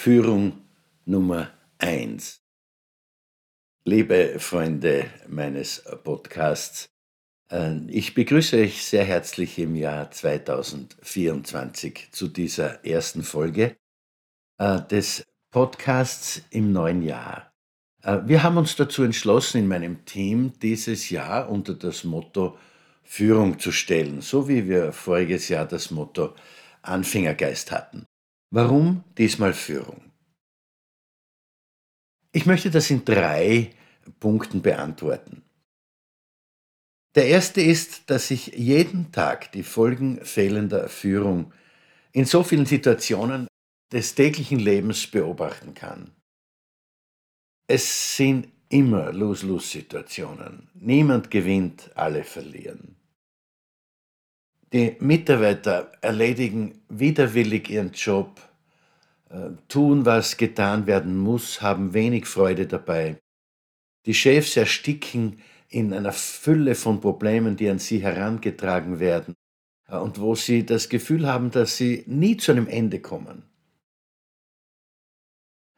Führung Nummer 1. Liebe Freunde meines Podcasts, äh, ich begrüße euch sehr herzlich im Jahr 2024 zu dieser ersten Folge äh, des Podcasts im neuen Jahr. Äh, wir haben uns dazu entschlossen, in meinem Team dieses Jahr unter das Motto Führung zu stellen, so wie wir voriges Jahr das Motto Anfängergeist hatten. Warum diesmal Führung? Ich möchte das in drei Punkten beantworten. Der erste ist, dass ich jeden Tag die Folgen fehlender Führung in so vielen Situationen des täglichen Lebens beobachten kann. Es sind immer Lose-Lose-Situationen. Niemand gewinnt, alle verlieren. Die Mitarbeiter erledigen widerwillig ihren Job, äh, tun, was getan werden muss, haben wenig Freude dabei. Die Chefs ersticken in einer Fülle von Problemen, die an sie herangetragen werden äh, und wo sie das Gefühl haben, dass sie nie zu einem Ende kommen.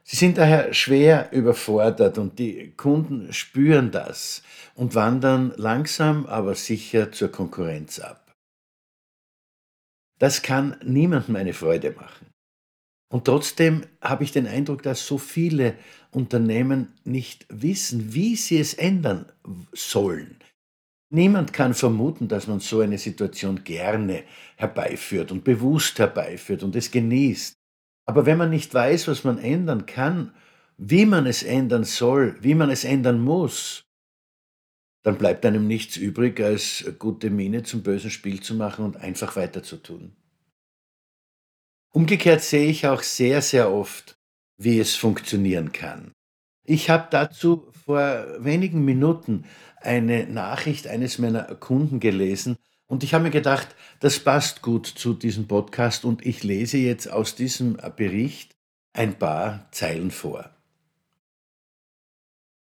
Sie sind daher schwer überfordert und die Kunden spüren das und wandern langsam aber sicher zur Konkurrenz ab. Das kann niemandem eine Freude machen. Und trotzdem habe ich den Eindruck, dass so viele Unternehmen nicht wissen, wie sie es ändern sollen. Niemand kann vermuten, dass man so eine Situation gerne herbeiführt und bewusst herbeiführt und es genießt. Aber wenn man nicht weiß, was man ändern kann, wie man es ändern soll, wie man es ändern muss, dann bleibt einem nichts übrig, als gute Miene zum bösen Spiel zu machen und einfach weiterzutun. Umgekehrt sehe ich auch sehr, sehr oft, wie es funktionieren kann. Ich habe dazu vor wenigen Minuten eine Nachricht eines meiner Kunden gelesen und ich habe mir gedacht, das passt gut zu diesem Podcast und ich lese jetzt aus diesem Bericht ein paar Zeilen vor.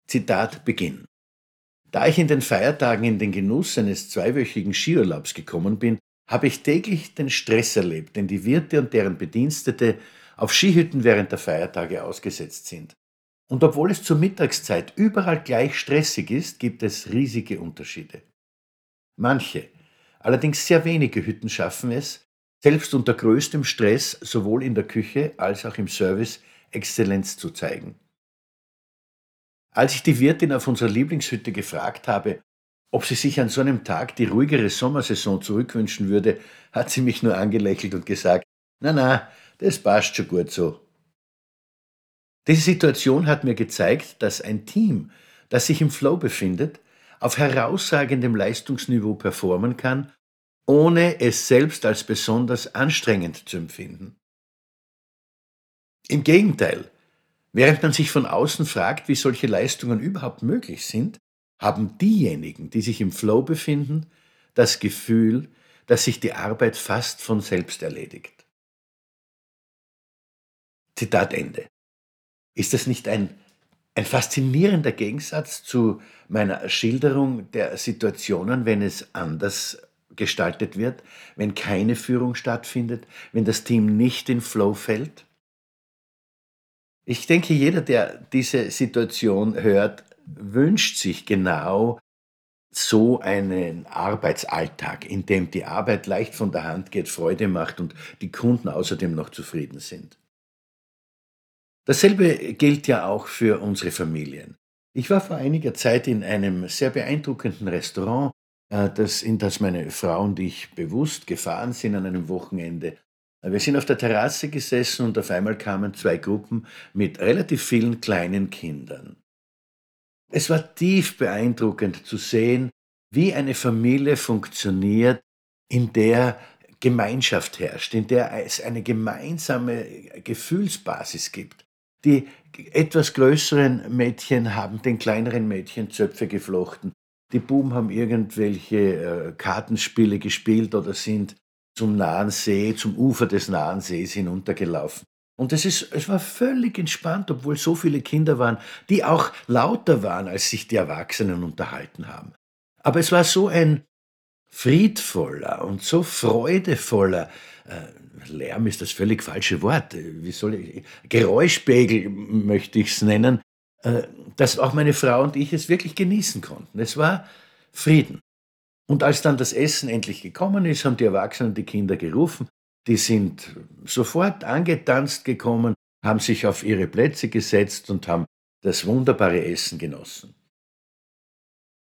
Zitat Beginn. Da ich in den Feiertagen in den Genuss eines zweiwöchigen Skiurlaubs gekommen bin, habe ich täglich den Stress erlebt, den die Wirte und deren Bedienstete auf Skihütten während der Feiertage ausgesetzt sind. Und obwohl es zur Mittagszeit überall gleich stressig ist, gibt es riesige Unterschiede. Manche, allerdings sehr wenige Hütten schaffen es, selbst unter größtem Stress sowohl in der Küche als auch im Service Exzellenz zu zeigen. Als ich die Wirtin auf unserer Lieblingshütte gefragt habe, ob sie sich an so einem Tag die ruhigere Sommersaison zurückwünschen würde, hat sie mich nur angelächelt und gesagt, na na, das passt schon gut so. Diese Situation hat mir gezeigt, dass ein Team, das sich im Flow befindet, auf herausragendem Leistungsniveau performen kann, ohne es selbst als besonders anstrengend zu empfinden. Im Gegenteil, Während man sich von außen fragt, wie solche Leistungen überhaupt möglich sind, haben diejenigen, die sich im Flow befinden, das Gefühl, dass sich die Arbeit fast von selbst erledigt. Zitat Ende. Ist das nicht ein, ein faszinierender Gegensatz zu meiner Schilderung der Situationen, wenn es anders gestaltet wird, wenn keine Führung stattfindet, wenn das Team nicht in Flow fällt? Ich denke, jeder, der diese Situation hört, wünscht sich genau so einen Arbeitsalltag, in dem die Arbeit leicht von der Hand geht, Freude macht und die Kunden außerdem noch zufrieden sind. Dasselbe gilt ja auch für unsere Familien. Ich war vor einiger Zeit in einem sehr beeindruckenden Restaurant, äh, das, in das meine Frau und ich bewusst gefahren sind an einem Wochenende. Wir sind auf der Terrasse gesessen und auf einmal kamen zwei Gruppen mit relativ vielen kleinen Kindern. Es war tief beeindruckend zu sehen, wie eine Familie funktioniert, in der Gemeinschaft herrscht, in der es eine gemeinsame Gefühlsbasis gibt. Die etwas größeren Mädchen haben den kleineren Mädchen Zöpfe geflochten. Die Buben haben irgendwelche äh, Kartenspiele gespielt oder sind zum nahen See, zum Ufer des nahen Sees hinuntergelaufen. Und es, ist, es war völlig entspannt, obwohl so viele Kinder waren, die auch lauter waren, als sich die Erwachsenen unterhalten haben. Aber es war so ein friedvoller und so freudevoller, äh, Lärm ist das völlig falsche Wort, wie soll ich, Geräuschpegel möchte ich es nennen, äh, dass auch meine Frau und ich es wirklich genießen konnten. Es war Frieden. Und als dann das Essen endlich gekommen ist, haben die Erwachsenen die Kinder gerufen. Die sind sofort angetanzt gekommen, haben sich auf ihre Plätze gesetzt und haben das wunderbare Essen genossen.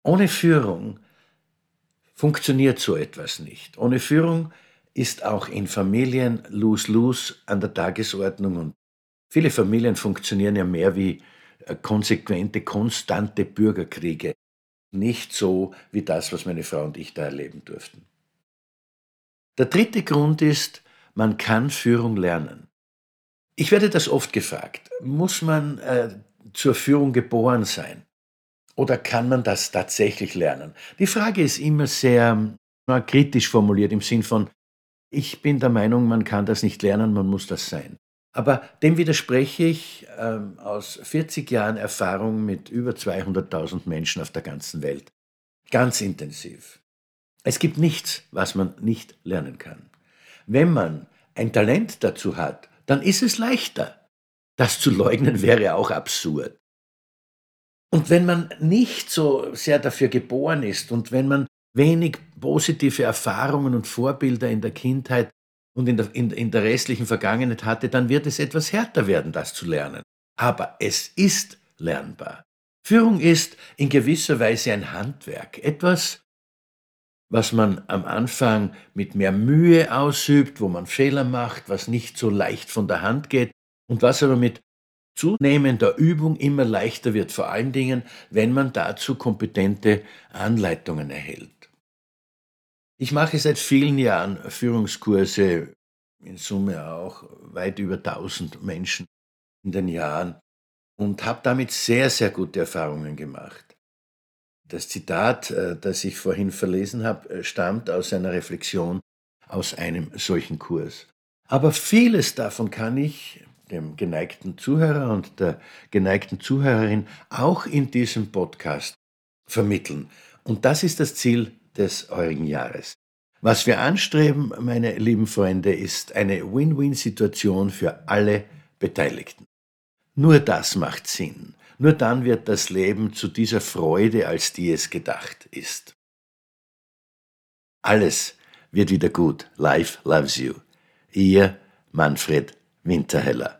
Ohne Führung funktioniert so etwas nicht. Ohne Führung ist auch in Familien lose-lose an der Tagesordnung und viele Familien funktionieren ja mehr wie äh, konsequente, konstante Bürgerkriege. Nicht so wie das, was meine Frau und ich da erleben durften. Der dritte Grund ist, man kann Führung lernen. Ich werde das oft gefragt. Muss man äh, zur Führung geboren sein? Oder kann man das tatsächlich lernen? Die Frage ist immer sehr kritisch formuliert im Sinn von, ich bin der Meinung, man kann das nicht lernen, man muss das sein. Aber dem widerspreche ich ähm, aus 40 Jahren Erfahrung mit über 200.000 Menschen auf der ganzen Welt. Ganz intensiv. Es gibt nichts, was man nicht lernen kann. Wenn man ein Talent dazu hat, dann ist es leichter. Das zu leugnen wäre auch absurd. Und wenn man nicht so sehr dafür geboren ist und wenn man wenig positive Erfahrungen und Vorbilder in der Kindheit und in der, in, in der restlichen Vergangenheit hatte, dann wird es etwas härter werden, das zu lernen. Aber es ist lernbar. Führung ist in gewisser Weise ein Handwerk, etwas, was man am Anfang mit mehr Mühe ausübt, wo man Fehler macht, was nicht so leicht von der Hand geht und was aber mit zunehmender Übung immer leichter wird, vor allen Dingen, wenn man dazu kompetente Anleitungen erhält. Ich mache seit vielen Jahren Führungskurse, in Summe auch weit über 1000 Menschen in den Jahren und habe damit sehr, sehr gute Erfahrungen gemacht. Das Zitat, äh, das ich vorhin verlesen habe, äh, stammt aus einer Reflexion aus einem solchen Kurs. Aber vieles davon kann ich dem geneigten Zuhörer und der geneigten Zuhörerin auch in diesem Podcast vermitteln. Und das ist das Ziel des heurigen Jahres. Was wir anstreben, meine lieben Freunde, ist eine Win-Win-Situation für alle Beteiligten. Nur das macht Sinn. Nur dann wird das Leben zu dieser Freude, als die es gedacht ist. Alles wird wieder gut. Life loves you. Ihr Manfred Winterheller.